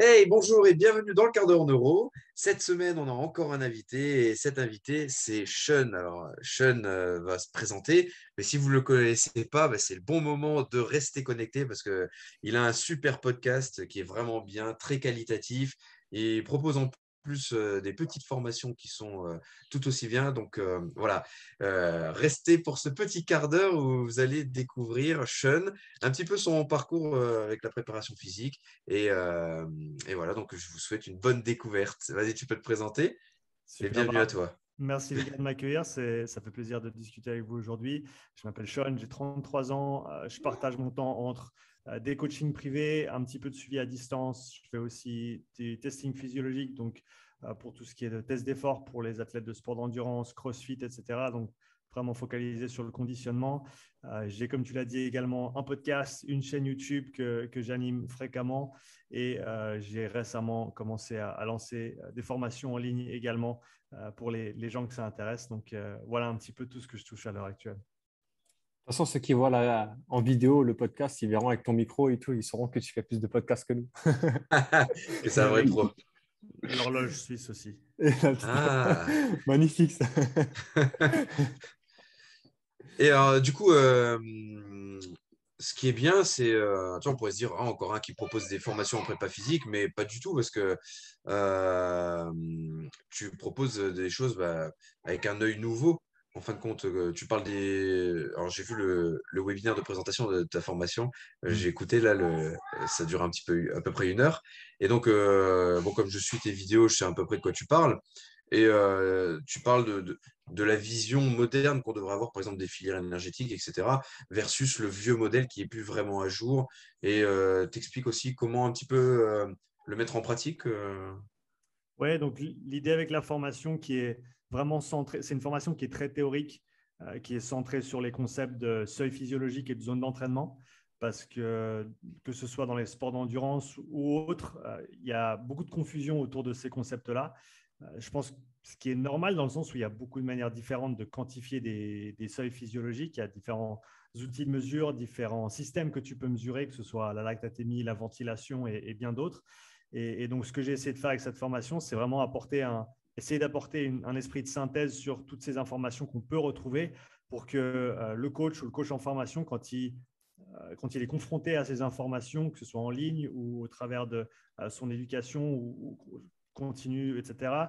Hey, bonjour et bienvenue dans le quart d'heure neuro. Cette semaine, on a encore un invité et cet invité, c'est Sean. Alors, Sean euh, va se présenter, mais si vous ne le connaissez pas, bah, c'est le bon moment de rester connecté parce qu'il a un super podcast qui est vraiment bien, très qualitatif. Il propose en plus des petites formations qui sont tout aussi bien. Donc euh, voilà, restez pour ce petit quart d'heure où vous allez découvrir Sean, un petit peu son parcours avec la préparation physique. Et, et, voilà, donc je vous souhaite une bonne découverte. Vas-y, tu peux te présenter. Et bienvenue à toi. Merci de m'accueillir, ça fait plaisir de discuter avec vous aujourd'hui. Je m'appelle Sean, j'ai 33 ans, je partage mon temps entre des coachings privés, un petit peu de suivi à distance. Je fais aussi du testing physiologique, donc euh, pour tout ce qui est de test d'effort pour les athlètes de sport d'endurance, crossfit, etc. Donc, vraiment focalisé sur le conditionnement. Euh, j'ai, comme tu l'as dit, également un podcast, une chaîne YouTube que, j'anime fréquemment et euh, j'ai récemment commencé à, lancer des formations en ligne également pour les, gens que ça intéresse. Donc, voilà un petit peu tout ce que je touche à l'heure actuelle. De toute façon, ceux qui voient en vidéo le podcast, ils verront avec ton micro et tout, ils sauront que tu fais plus de podcasts que nous. et c'est un vrai pro. L'horloge suisse aussi. Ah. Magnifique ça. Et alors, du coup, euh, ce qui est bien, c'est, euh, on pourrait se dire, ah, encore un qui propose des formations en prépa physique, mais pas du tout, parce que euh, tu proposes des choses bah, avec un œil nouveau en fin de compte, euh, tu parles des. Alors, j'ai vu le, webinaire de présentation de ta formation. Euh, j'ai mm. écouté, là, le... ça dure un petit peu, à peu près une heure. Et donc, euh, bon, comme je suis tes vidéos, je sais à peu près de quoi tu parles. Et tu parles de, de, la vision moderne qu'on devrait avoir, par exemple, des filières énergétiques, etc., versus le vieux modèle qui est plus vraiment à jour. Et tu expliques aussi comment un petit peu le mettre en pratique. Oui, donc l'idée avec la formation qui est vraiment centré. C'est une formation qui est très théorique, euh, qui est centrée sur les concepts de seuil physiologique et de zone d'entraînement. Parce que, que ce soit dans les sports d'endurance ou autres, euh, il y a beaucoup de confusion autour de ces concepts-là. Euh, je pense ce qui est normal dans le sens où il y a beaucoup de manières différentes de quantifier des, seuils physiologiques. Il y a différents outils de mesure, différents systèmes que tu peux mesurer, que ce soit la lactatémie, la ventilation et, bien d'autres. Et, donc, ce que j'ai essayé de faire avec cette formation, c'est vraiment apporter un, essayer d'apporter un esprit de synthèse sur toutes ces informations qu'on peut retrouver pour que euh, le coach ou le coach en formation, quand il, euh, quand il est confronté à ces informations, que ce soit en ligne ou au travers de euh, son éducation ou, ou continue, etc.,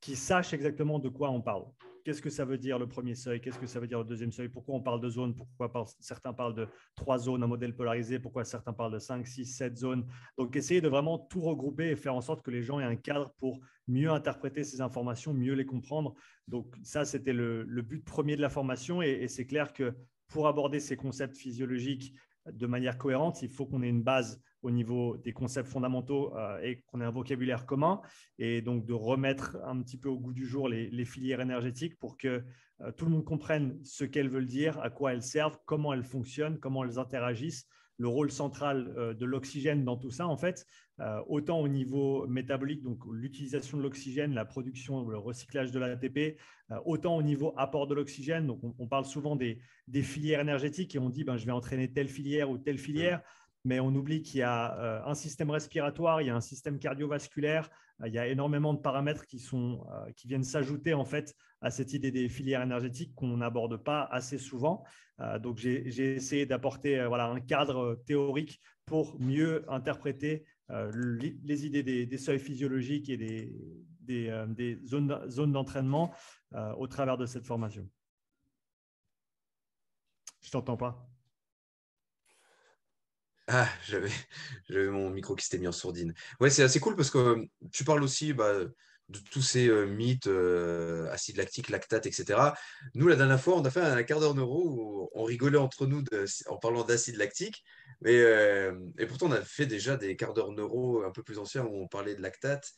qu'il sache exactement de quoi on parle. Qu'est-ce que ça veut dire le premier seuil? Qu'est-ce que ça veut dire le deuxième seuil? Pourquoi on parle de zones? Pourquoi certains parlent de trois zones, un modèle polarisé? Pourquoi certains parlent de cinq, six, sept zones? Donc, essayer de vraiment tout regrouper et faire en sorte que les gens aient un cadre pour mieux interpréter ces informations, mieux les comprendre. Donc, ça, c'était le, but premier de la formation. et c'est clair que pour aborder ces concepts physiologiques de manière cohérente, il faut qu'on ait une base au niveau des concepts fondamentaux euh, et qu'on ait un vocabulaire commun et donc de remettre un petit peu au goût du jour les, filières énergétiques pour que euh, tout le monde comprenne ce qu'elles veulent dire, à quoi elles servent, comment elles fonctionnent, comment elles interagissent le rôle central euh, de l'oxygène dans tout ça, en fait, autant au niveau métabolique, donc l'utilisation de l'oxygène, la production, le recyclage de l'ATP, autant au niveau apport de l'oxygène. Donc, on, parle souvent des, filières énergétiques et on dit, ben, je vais entraîner telle filière ou telle filière mais on oublie qu'il y a un système respiratoire, il y a un système cardiovasculaire, il y a énormément de paramètres qui, sont, qui viennent s'ajouter en fait à cette idée des filières énergétiques qu'on n'aborde pas assez souvent. Euh, donc, j'ai essayé d'apporter euh, voilà, un cadre euh, théorique pour mieux interpréter les idées des, seuils physiologiques et des, des, zones, zones d'entraînement au travers de cette formation. Je t'entends pas? Ah, j'avais mon micro qui s'était mis en sourdine. Ouais, c'est assez cool parce que tu parles aussi bah, de tous ces euh, mythes, euh, acide lactique, lactate, etc. Nous, la dernière fois, on a fait un quart d'heure neuro où on rigolait entre nous en parlant d'acide lactique. Mais, euh, et pourtant, on a fait déjà des quarts d'heure neuro un peu plus anciens où on parlait de lactate.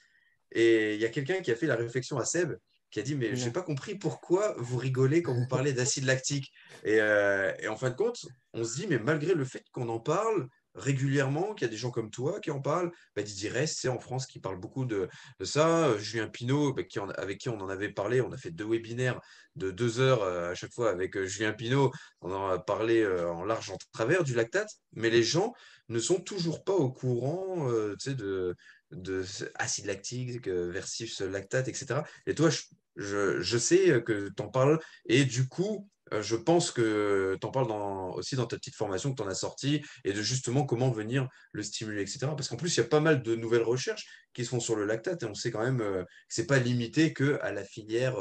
Et il y a quelqu'un qui a fait la réflexion à Seb qui a dit Mais je n'ai pas compris pourquoi vous rigolez quand vous parlez d'acide lactique. Et, et, en fin de compte, on se dit Mais malgré le fait qu'on en parle, régulièrement, qu'il y a des gens comme toi qui en parlent. Bah, Didier Rest, c'est en France qui parle beaucoup de, ça. Julien Pinault, bah, avec qui on en avait parlé, on a fait deux webinaires de deux heures à chaque fois avec Julien Pinault. On en a parlé en large, en travers du lactate, mais les gens ne sont toujours pas au courant de, de acide lactique versus lactate, etc. Et toi, je, je, sais que tu en parles et du coup, euh, je pense que tu en parles dans, aussi dans ta petite formation que tu en as sorti et de justement comment venir le stimuler, etc. Parce qu'en plus, il y a pas mal de nouvelles recherches qui se font sur le lactate et on sait quand même euh, que ce n'est pas limité qu'à la filière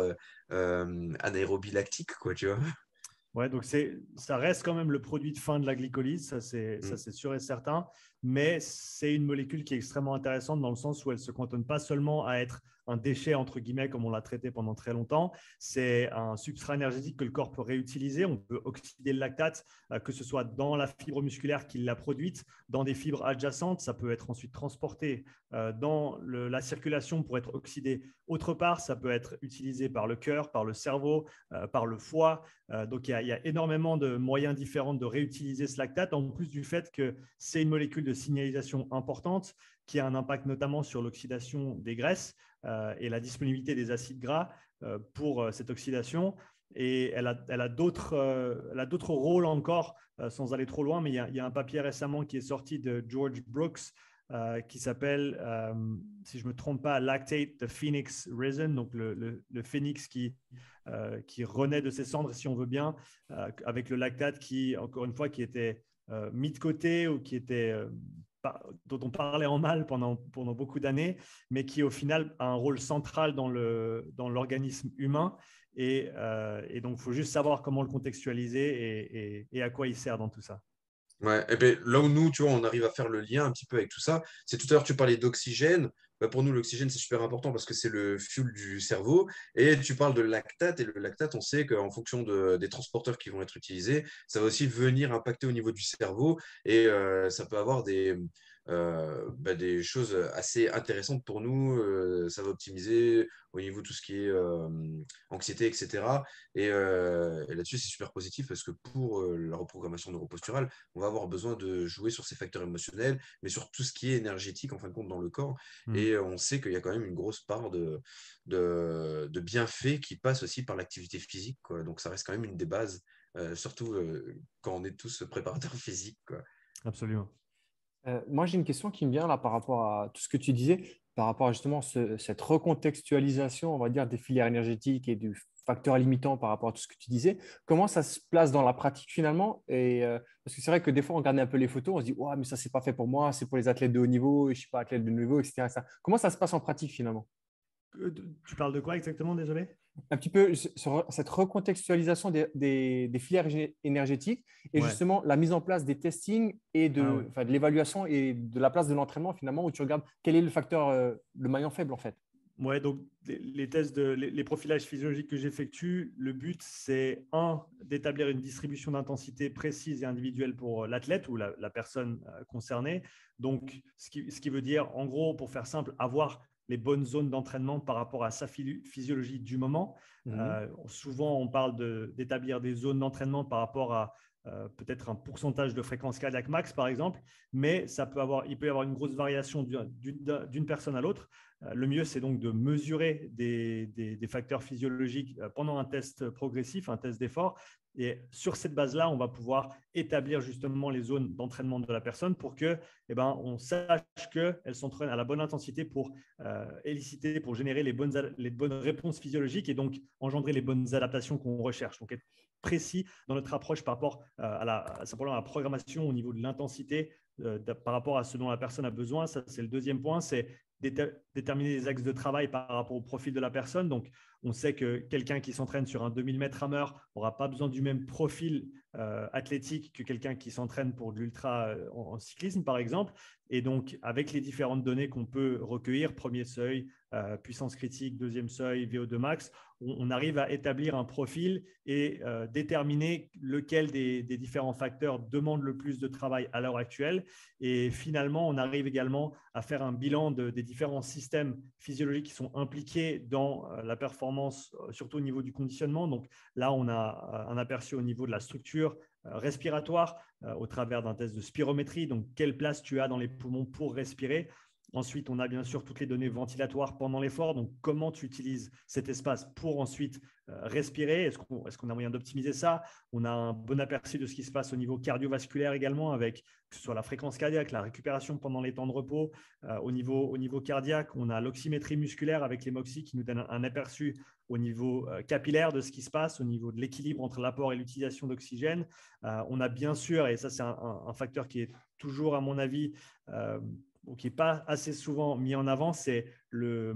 euh, anaérobie lactique, quoi, tu vois. Ouais, donc ça reste quand même le produit de fin de la glycolyse, ça c'est mmh. sûr et certain, mais c'est une molécule qui est extrêmement intéressante dans le sens où elle ne se cantonne pas seulement à être un déchet, entre guillemets, comme on l'a traité pendant très longtemps. C'est un substrat énergétique que le corps peut réutiliser. On peut oxyder le lactate, euh, que ce soit dans la fibre musculaire qui l'a produite, dans des fibres adjacentes. Ça peut être ensuite transporté euh, dans la circulation pour être oxydé autre part. Ça peut être utilisé par le cœur, par le cerveau, euh, par le foie. donc, il y, a, énormément de moyens différents de réutiliser ce lactate, en plus du fait que c'est une molécule de signalisation importante qui a un impact notamment sur l'oxydation des graisses. Euh, et la disponibilité des acides gras euh, pour euh, cette oxydation. Et elle a, elle a d'autres rôles encore, sans aller trop loin, mais il y, a, un papier récemment qui est sorti de George Brooks qui s'appelle, si je ne me trompe pas, Lactate the Phoenix Resin, donc le, le, phénix qui, qui renaît de ses cendres, si on veut bien, avec le lactate qui, encore une fois, qui était mis de côté ou qui était dont on parlait en mal pendant, pendant beaucoup d'années, mais qui au final a un rôle central dans l'organisme dans humain. Et, euh, et donc, il faut juste savoir comment le contextualiser et, et, à quoi il sert dans tout ça. Ouais, et bien, là où nous, tu vois, on arrive à faire le lien un petit peu avec tout ça, c'est tout à l'heure, tu parlais d'oxygène. Bah, pour nous, l'oxygène, c'est super important parce que c'est le fuel du cerveau. Et tu parles de lactate. Et le lactate, on sait qu'en fonction de, des transporteurs qui vont être utilisés, ça va aussi venir impacter au niveau du cerveau. Et euh, ça peut avoir des, euh, bah, des choses assez intéressantes pour nous. Euh, ça va optimiser au niveau de tout ce qui est euh, anxiété, etc. Et, là-dessus, c'est super positif parce que pour la reprogrammation neuroposturale, on va avoir besoin de jouer sur ces facteurs émotionnels, mais sur tout ce qui est énergétique, en fin de compte, dans le corps. Mmh. Et on sait qu'il y a quand même une grosse part de, de, de bienfaits qui passe aussi par l'activité physique. Quoi. Donc, ça reste quand même une des bases, surtout quand on est tous préparateurs physiques. Quoi. Absolument. Euh, moi, j'ai une question qui me vient là par rapport à tout ce que tu disais, par rapport à justement cette recontextualisation, on va dire, des filières énergétiques et du facteur limitant par rapport à tout ce que tu disais. Comment ça se place dans la pratique finalement? Et, euh, Parce que c'est vrai que des fois, on regarde un peu les photos, on se dit, ouais, mais ça, c'est pas fait pour moi, c'est pour les athlètes de haut niveau, je ne suis pas athlète de haut niveau, etc. Comment ça se passe en pratique finalement? Tu parles de quoi exactement, désolé? Un petit peu sur cette recontextualisation des, filières énergétiques et justement la mise en place des testings et de, ah de l'évaluation et de la place de l'entraînement finalement où tu regardes quel est le facteur, euh, le maillon faible en fait. Ouais, donc les, tests, de, les, profilages physiologiques que j'effectue, le but c'est un, d'établir une distribution d'intensité précise et individuelle pour l'athlète ou la, personne euh, concernée. Donc, ce qui, ce qui veut dire, en gros, pour faire simple, avoir les bonnes zones d'entraînement par rapport à sa physiologie du moment. Mmh euh, souvent, on parle d'établir des zones d'entraînement par rapport à euh, peut-être un pourcentage de fréquence cardiaque max, par exemple, mais ça peut avoir, il peut y avoir une grosse variation d'une personne à l'autre. Euh, le mieux, c'est donc de mesurer des, des, facteurs physiologiques pendant un test progressif, un test d'effort, et sur cette base-là, on va pouvoir établir justement les zones d'entraînement de la personne pour que, eh ben, on sache qu'elle s'entraîne à la bonne intensité pour euh, éliciter, pour générer les bonnes, les bonnes réponses physiologiques et donc engendrer les bonnes adaptations qu'on recherche. Donc, être précis dans notre approche par rapport euh, à, la, à la programmation au niveau de l'intensité euh, par rapport à ce dont la personne a besoin. Ça, c'est le deuxième point, c'est déterminer les axes de travail par rapport au profil de la personne. Donc, on sait que quelqu'un qui s'entraîne sur un 2000 mètres rameur n'aura pas besoin du même profil euh, athlétique que quelqu'un qui s'entraîne pour de l'ultra euh, en, cyclisme, par exemple. Et donc, avec les différentes données qu'on peut recueillir, premier seuil, euh, puissance critique, deuxième seuil, VO2 max, on, arrive à établir un profil et déterminer lequel des, différents facteurs demande le plus de travail à l'heure actuelle. Et finalement, on arrive également à faire un bilan des différents systèmes physiologiques qui sont impliqués dans euh, la performance, surtout au niveau du conditionnement. Donc là, on a un aperçu au niveau de la structure, respiratoire au travers d'un test de spirométrie, donc quelle place tu as dans les poumons pour respirer? Ensuite, on a bien sûr toutes les données ventilatoires pendant l'effort. Donc, comment tu utilises cet espace pour ensuite euh, respirer? Est-ce qu'on a moyen d'optimiser ça? On a un bon aperçu de ce qui se passe au niveau cardiovasculaire également, avec que ce soit la fréquence cardiaque, la récupération pendant les temps de repos. Euh, au, niveau, au niveau cardiaque, on a l'oxymétrie musculaire avec les qui nous donne un, aperçu au niveau euh, capillaire de ce qui se passe, au niveau de l'équilibre entre l'apport et l'utilisation d'oxygène. on a bien sûr, et ça c'est un, facteur qui est toujours à mon avis qui n'est pas assez souvent mis en avant, c'est le,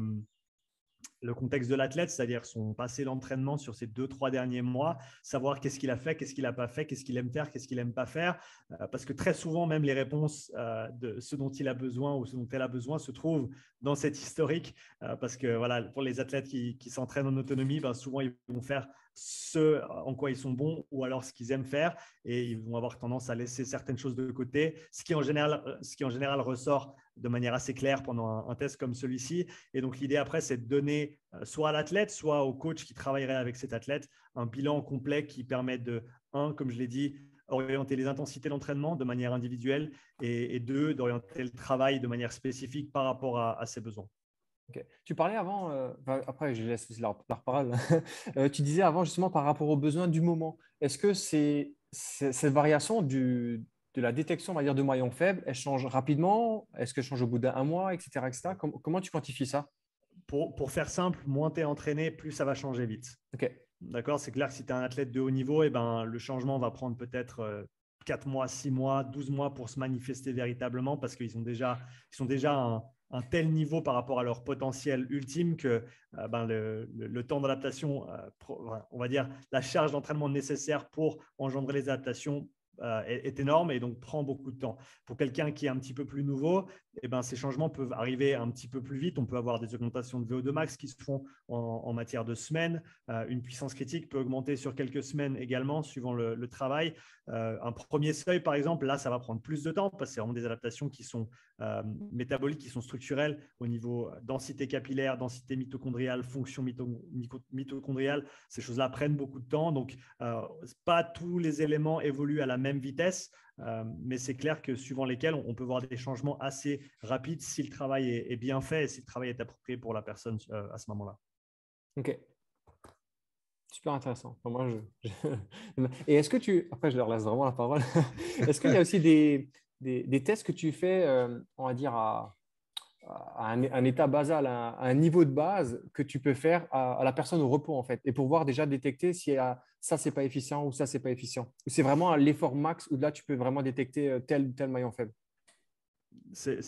le contexte de l'athlète, c'est-à-dire son passé d'entraînement sur ces deux, trois derniers mois, savoir qu'est-ce qu'il a fait, qu'est-ce qu'il n'a pas fait, qu'est-ce qu'il aime faire, qu'est-ce qu'il n'aime pas faire. Euh, parce que très souvent, même les réponses euh, de ce dont il a besoin ou ce dont elle a besoin se trouvent dans cet historique. Euh, parce que voilà, pour les athlètes qui, s'entraînent en autonomie, ben, souvent ils vont faire ce en quoi ils sont bons ou alors ce qu'ils aiment faire et ils vont avoir tendance à laisser certaines choses de côté, ce qui en général, ce qui en général ressort de manière assez claire pendant un, test comme celui-ci. Et donc l'idée après, c'est de donner euh, soit à l'athlète, soit au coach qui travaillerait avec cet athlète un bilan complet qui permet de, un, comme je l'ai dit, orienter les intensités d'entraînement de manière individuelle et, deux, d'orienter le travail de manière spécifique par rapport à ses besoins. Tu parlais avant, euh, après je laisse la, parole, euh, tu disais avant justement par rapport aux besoins du moment. Est-ce que c'est, cette variation du, de la détection on va dire, de maillons faibles, elle change rapidement? Est-ce qu'elle change au bout d'un mois, etc. etc. comment tu quantifies ça? Pour, pour, faire simple, moins tu es entraîné, plus ça va changer vite. D'accord? C'est clair que si tu es un athlète de haut niveau, et eh ben, le changement va prendre peut-être 4 euh, mois, 6 mois, 12 mois pour se manifester véritablement parce qu'ils ont déjà, ils sont déjà un, un tel niveau par rapport à leur potentiel ultime que euh, ben, le, temps d'adaptation, euh, on va dire la charge d'entraînement nécessaire pour engendrer les adaptations euh, est, énorme et donc prend beaucoup de temps. Pour quelqu'un qui est un petit peu plus nouveau, eh ben, ces changements peuvent arriver un petit peu plus vite. On peut avoir des augmentations de VO2 max qui se font en, matière de semaines. Euh, une puissance critique peut augmenter sur quelques semaines également, suivant le, travail. Euh, un premier seuil, par exemple, là, ça va prendre plus de temps parce que c'est vraiment des adaptations qui sont métaboliques, qui sont structurelles au niveau densité capillaire, densité mitochondriale, fonction mitochondriale. Ces choses-là prennent beaucoup de temps. Donc, pas tous les éléments évoluent à la même vitesse, euh, mais c'est clair que suivant lesquels on, peut voir des changements assez rapides si le travail est, bien fait et si le travail est approprié pour la personne euh, à ce moment-là. Ok. Super intéressant. moi, je, Et est-ce que tu. Après, je leur laisse vraiment la parole. est-ce qu'il y a aussi des, des, tests que tu fais, euh, on va dire, à, un, état basal, un, niveau de base que tu peux faire à, la personne au repos, en fait, et pour voir déjà détecter si ça, c'est pas efficient ou ça, c'est pas efficient. c'est vraiment l'effort max où là, tu peux vraiment détecter euh, tel tel maillon faible. C'est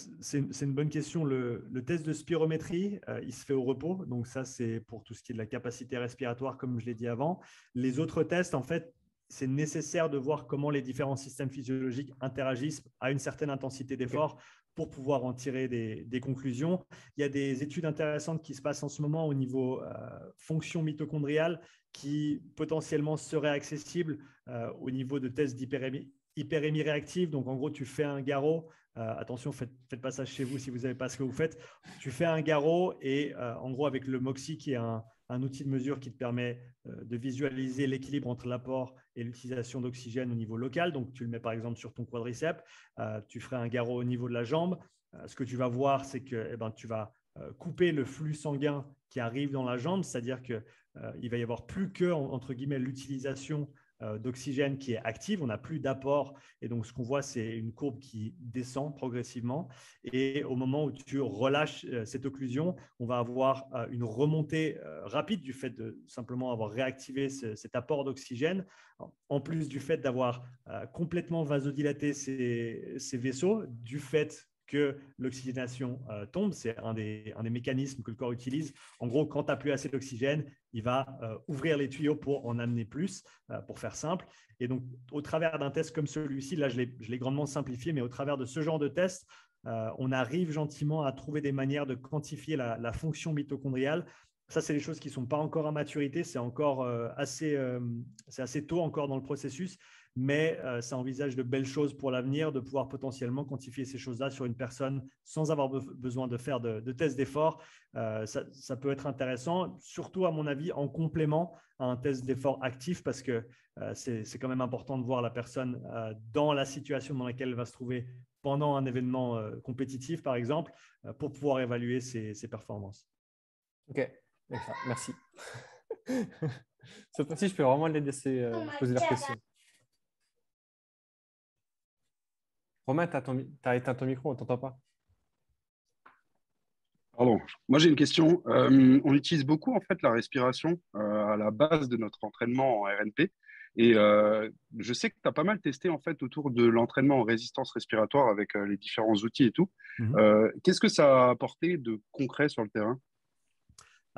une bonne question. Le, test de spirométrie, euh, il se fait au repos. Donc ça, c'est pour tout ce qui est de la capacité respiratoire, comme je l'ai dit avant. Les autres tests, en fait, c'est nécessaire de voir comment les différents systèmes physiologiques interagissent à une certaine intensité d'effort pour pouvoir en tirer des, conclusions. Il y a des études intéressantes qui se passent en ce moment au niveau euh, fonction mitochondriale qui potentiellement seraient accessibles euh, au niveau de tests d'hyperémie hyperémie réactive. Donc, en gros, tu fais un garrot. Euh, attention, faites, faites pas ça chez vous si vous n'avez pas ce que vous faites. Tu fais un garrot et, en gros, avec le MOXIE, qui est un, outil de mesure qui te permet euh, de visualiser l'équilibre entre l'apport l'utilisation d'oxygène au niveau local. Donc, tu le mets par exemple sur ton quadriceps, euh, tu ferais un garrot au niveau de la jambe. Euh, ce que tu vas voir, c'est que eh ben, tu vas couper le flux sanguin qui arrive dans la jambe, c'est-à-dire qu'il il va y avoir plus que, entre guillemets, l'utilisation euh, d'oxygène qui est active, on n'a plus d'apport. Et donc, ce qu'on voit, c'est une courbe qui descend progressivement. Et au moment où tu relâches euh, cette occlusion, on va avoir euh, une remontée rapide du fait de simplement avoir réactivé cet apport d'oxygène, en plus du fait d'avoir complètement vasodilaté ces vaisseaux, du fait que l'oxygénation euh, tombe. C'est un des, un des, mécanismes que le corps utilise. En gros, quand tu n'as plus assez d'oxygène, il va euh, ouvrir les tuyaux pour en amener plus, euh, pour faire simple. Et donc, au travers d'un test comme celui-ci, là, je l'ai grandement simplifié, mais au travers de ce genre de test, on arrive gentiment à trouver des manières de quantifier la, fonction mitochondriale. Ça, c'est des choses qui ne sont pas encore à maturité, c'est encore assez, assez tôt encore dans le processus, mais ça envisage de belles choses pour l'avenir, de pouvoir potentiellement quantifier ces choses-là sur une personne sans avoir besoin de faire de, de tests d'effort. Ça, peut être intéressant, surtout à mon avis en complément à un test d'effort actif, parce que c'est quand même important de voir la personne dans la situation dans laquelle elle va se trouver pendant un événement compétitif, par exemple, pour pouvoir évaluer ses, ses performances. Ok, merci. Cette fois-ci, je peux vraiment les laisser euh, poser leurs questions. Romain, tu as, éteint ton micro, on ne t'entend pas. Pardon. Moi, j'ai une question. Euh, on utilise beaucoup en fait la respiration euh, à la base de notre entraînement en RNP. Et je sais que tu as pas mal testé en fait autour de l'entraînement en résistance respiratoire avec les différents outils et tout. Mhm. Qu'est-ce que ça a apporté de concret sur le terrain?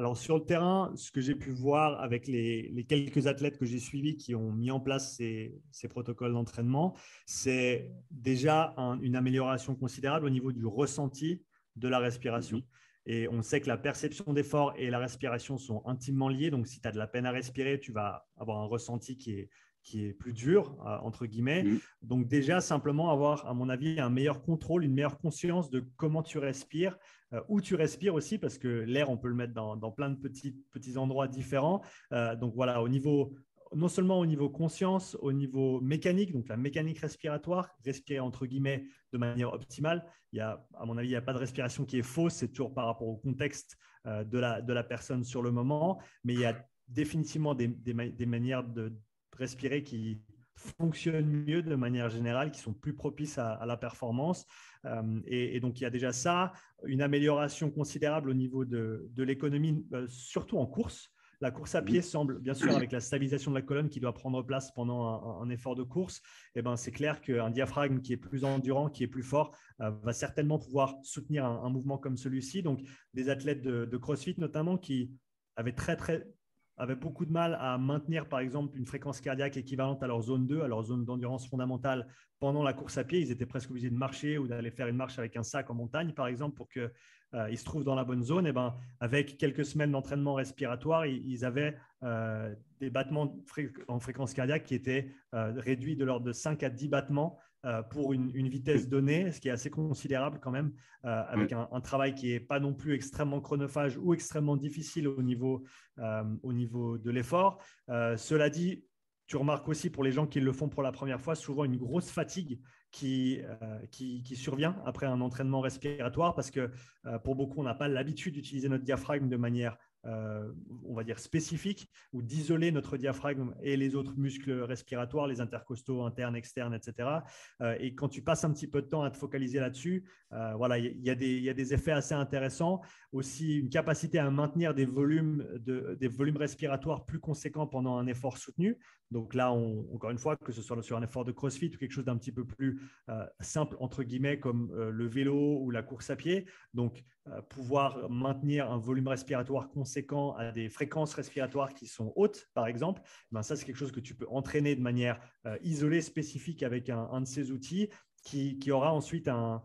Alors sur le terrain, ce que j'ai pu voir avec les, quelques athlètes que j'ai suivis qui ont mis en place ces, protocoles d'entraînement, c'est déjà une amélioration considérable au niveau du ressenti de la respiration. Mhm. Et on sait que la perception d'effort et la respiration sont intimement liées. Donc si tu as de la peine à respirer, tu vas avoir un ressenti qui est, qui est plus dur, euh, entre guillemets. Mhm. Donc déjà, simplement avoir, à mon avis, un meilleur contrôle, une meilleure conscience de comment tu respires, euh, où tu respires aussi, parce que l'air, on peut le mettre dans, plein de petits, petits endroits différents. Euh, donc voilà, au niveau, non seulement au niveau conscience, au niveau mécanique, donc la mécanique respiratoire, respirer entre guillemets de manière optimale. Il y a, à mon avis, il n'y a pas de respiration qui est fausse, c'est toujours par rapport au contexte euh, de, la, de la personne sur le moment, mais il y a définitivement des, des manières de respirer qui fonctionnent mieux de manière générale, qui sont plus propices à, la performance. Euh, et, donc, il y a déjà ça, une amélioration considérable au niveau de, l'économie, euh, surtout en course. La course à pied semble, bien sûr, avec la stabilisation de la colonne qui doit prendre place pendant un, effort de course, eh ben, c'est clair qu'un diaphragme qui est plus endurant, qui est plus fort, euh, va certainement pouvoir soutenir un, mouvement comme celui-ci. Donc, des athlètes de, de CrossFit notamment qui avaient très, très avaient beaucoup de mal à maintenir, par exemple, une fréquence cardiaque équivalente à leur zone 2, à leur zone d'endurance fondamentale pendant la course à pied. Ils étaient presque obligés de marcher ou d'aller faire une marche avec un sac en montagne, par exemple, pour qu'ils euh, se trouvent dans la bonne zone. Et ben, avec quelques semaines d'entraînement respiratoire, ils, avaient euh, des battements en fréquence cardiaque qui étaient euh, réduits de l'ordre de 5 à 10 battements euh, pour une, vitesse donnée, ce qui est assez considérable quand même, euh, avec un, travail qui n'est pas non plus extrêmement chronophage ou extrêmement difficile au niveau, euh, au niveau de l'effort. cela dit, tu remarques aussi pour les gens qui le font pour la première fois, souvent une grosse fatigue qui, qui, qui, survient après un entraînement respiratoire parce que pour beaucoup, on n'a pas l'habitude d'utiliser notre diaphragme de manière euh, on va dire spécifique, ou d'isoler notre diaphragme et les autres muscles respiratoires, les intercostaux internes, externes, etc. Euh, et quand tu passes un petit peu de temps à te focaliser là-dessus, euh, voilà, il y, a des effets assez intéressants. Aussi, une capacité à maintenir des volumes, des volumes respiratoires plus conséquents pendant un effort soutenu. Donc là, encore une fois, que ce soit sur un effort de crossfit ou quelque chose d'un petit peu plus simple, entre guillemets, comme le vélo ou la course à pied. Donc, pouvoir maintenir un volume respiratoire conséquent à des fréquences respiratoires qui sont hautes, par exemple, ben ça, c'est quelque chose que tu peux entraîner de manière euh, isolée, spécifique avec un, de ces outils qui, aura ensuite un,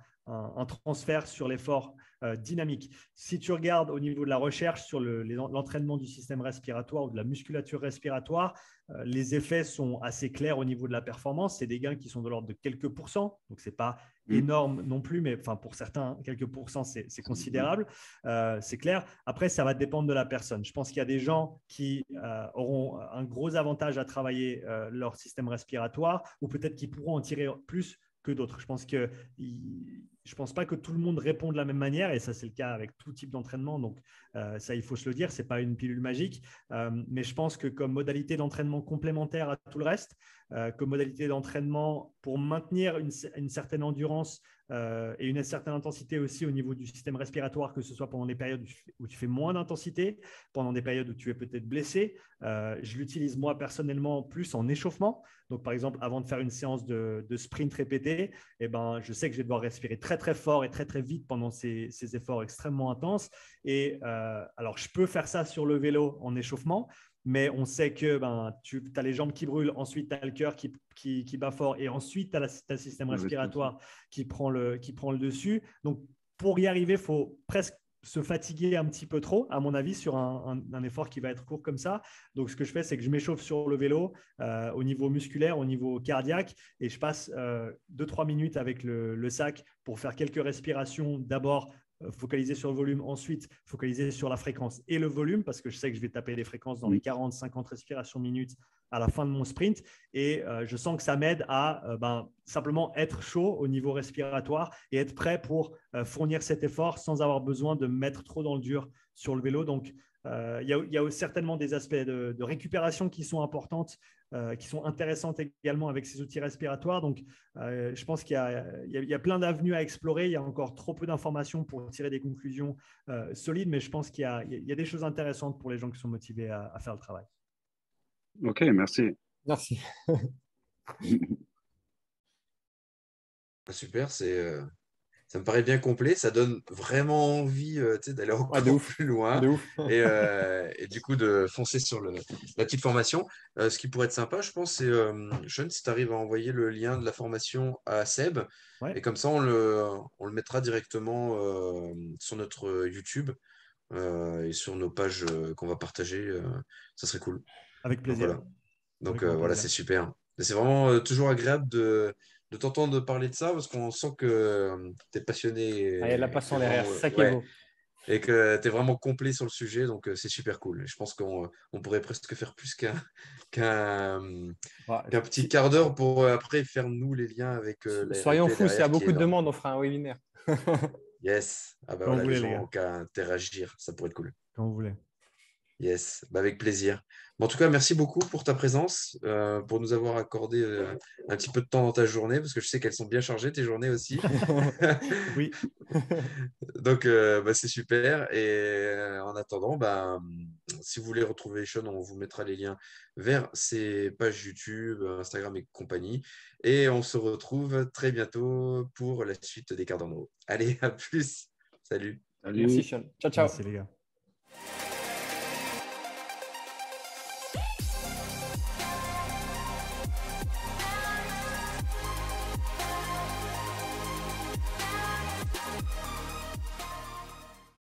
transfert sur l'effort euh, dynamique. Si tu regardes au niveau de la recherche sur l'entraînement du système respiratoire ou de la musculature respiratoire, les effets sont assez clairs au niveau de la performance. C'est des gains qui sont de l'ordre de quelques pourcents, donc ce n'est pas mm. énorme non plus, mais enfin, pour certains, quelques pourcents, c'est considérable. Euh, c'est clair. Après, ça va dépendre de la personne. Je pense qu'il y a des gens qui euh, auront un gros avantage à travailler leur système respiratoire ou peut-être qu'ils pourront en tirer plus d'autres. Je pense que je pense pas que tout le monde répond de la même manière et ça c'est le cas avec tout type d'entraînement. Donc euh, ça il faut se le dire, c'est pas une pilule magique, euh, mais je pense que comme modalité d'entraînement complémentaire à tout le reste, euh, comme modalité d'entraînement pour maintenir une, certaine endurance et une certaine intensité aussi au niveau du système respiratoire, que ce soit pendant des périodes où tu fais moins d'intensité, pendant des périodes où tu es peut-être blessé. je l'utilise moi personnellement plus en échauffement. Donc par exemple avant de faire une séance de, sprint répété, eh ben, je sais que je vais devoir respirer très très fort et très très vite pendant ces, efforts extrêmement intenses. Et euh, alors, je peux faire ça sur le vélo en échauffement, mais on sait que ben, tu as les jambes qui brûlent, ensuite tu as le cœur qui, qui, bat fort, et ensuite tu as, le système respiratoire qui prend, qui prend le dessus. Donc, pour y arriver, il faut presque se fatiguer un petit peu trop, à mon avis, sur un, effort qui va être court comme ça. Donc, ce que je fais, c'est que je m'échauffe sur le vélo euh, au niveau musculaire, au niveau cardiaque, et je passe 2-3 minutes avec le, sac pour faire quelques respirations. D'abord, focaliser sur le volume, ensuite focaliser sur la fréquence et le volume, parce que je sais que je vais taper des fréquences dans les 40-50 respirations minutes à la fin de mon sprint. Et euh, je sens que ça m'aide à euh, ben, simplement être chaud au niveau respiratoire et être prêt pour euh, fournir cet effort sans avoir besoin de mettre trop dans le dur sur le vélo. Donc, il y, a certainement des aspects de, récupération qui sont importantes, qui sont intéressantes également avec ces outils respiratoires. Donc, je pense qu'il y, a plein d'avenues à explorer. Il y a encore trop peu d'informations pour tirer des conclusions solides, mais je pense qu'il y, a des choses intéressantes pour les gens qui sont motivés à faire le travail. Ok, merci. Merci. Super, c'est, euh, ça me paraît bien complet. Ça donne vraiment envie euh, d'aller encore plus loin euh, et, du coup de foncer sur le, la petite formation. ce qui pourrait être sympa, je pense, c'est, Sean, si tu arrives à envoyer le lien de la formation à Seb. Et comme ça, on le, on le mettra directement sur notre YouTube et sur nos pages qu'on va partager. ça serait cool. Avec plaisir. Donc euh, voilà, c'est super. C'est vraiment euh, toujours agréable de, de t'entendre parler de ça parce qu'on sent que euh, tu es passionné. Ah, il y a la passion derrière, ça qui est beau. Et que tu es vraiment complet sur le sujet, donc c'est super cool. Je pense qu'on on pourrait presque faire plus qu'un qu'un petit quart d'heure pour après faire nous les liens avec. Soyons fous, s'il y a beaucoup de demandes, on fera un webinaire. yes. Ah bah voilà, les gens qu'à interagir, ça pourrait être cool. Quand vous voulez. Yes, bah avec plaisir. en tout cas, merci beaucoup pour ta présence, euh, pour nous avoir accordé euh, un petit peu de temps dans ta journée, parce que je sais qu'elles sont bien chargées, tes journées aussi. oui. Donc, euh, bah, c'est super. Et en attendant, bah, si vous voulez retrouver Sean, on vous mettra les liens vers ses pages YouTube, Instagram et compagnie. Et on se retrouve très bientôt pour la suite des cartes en haut. Allez, à plus. Salut. Merci, Sean. Ciao, ciao. Merci, les gars.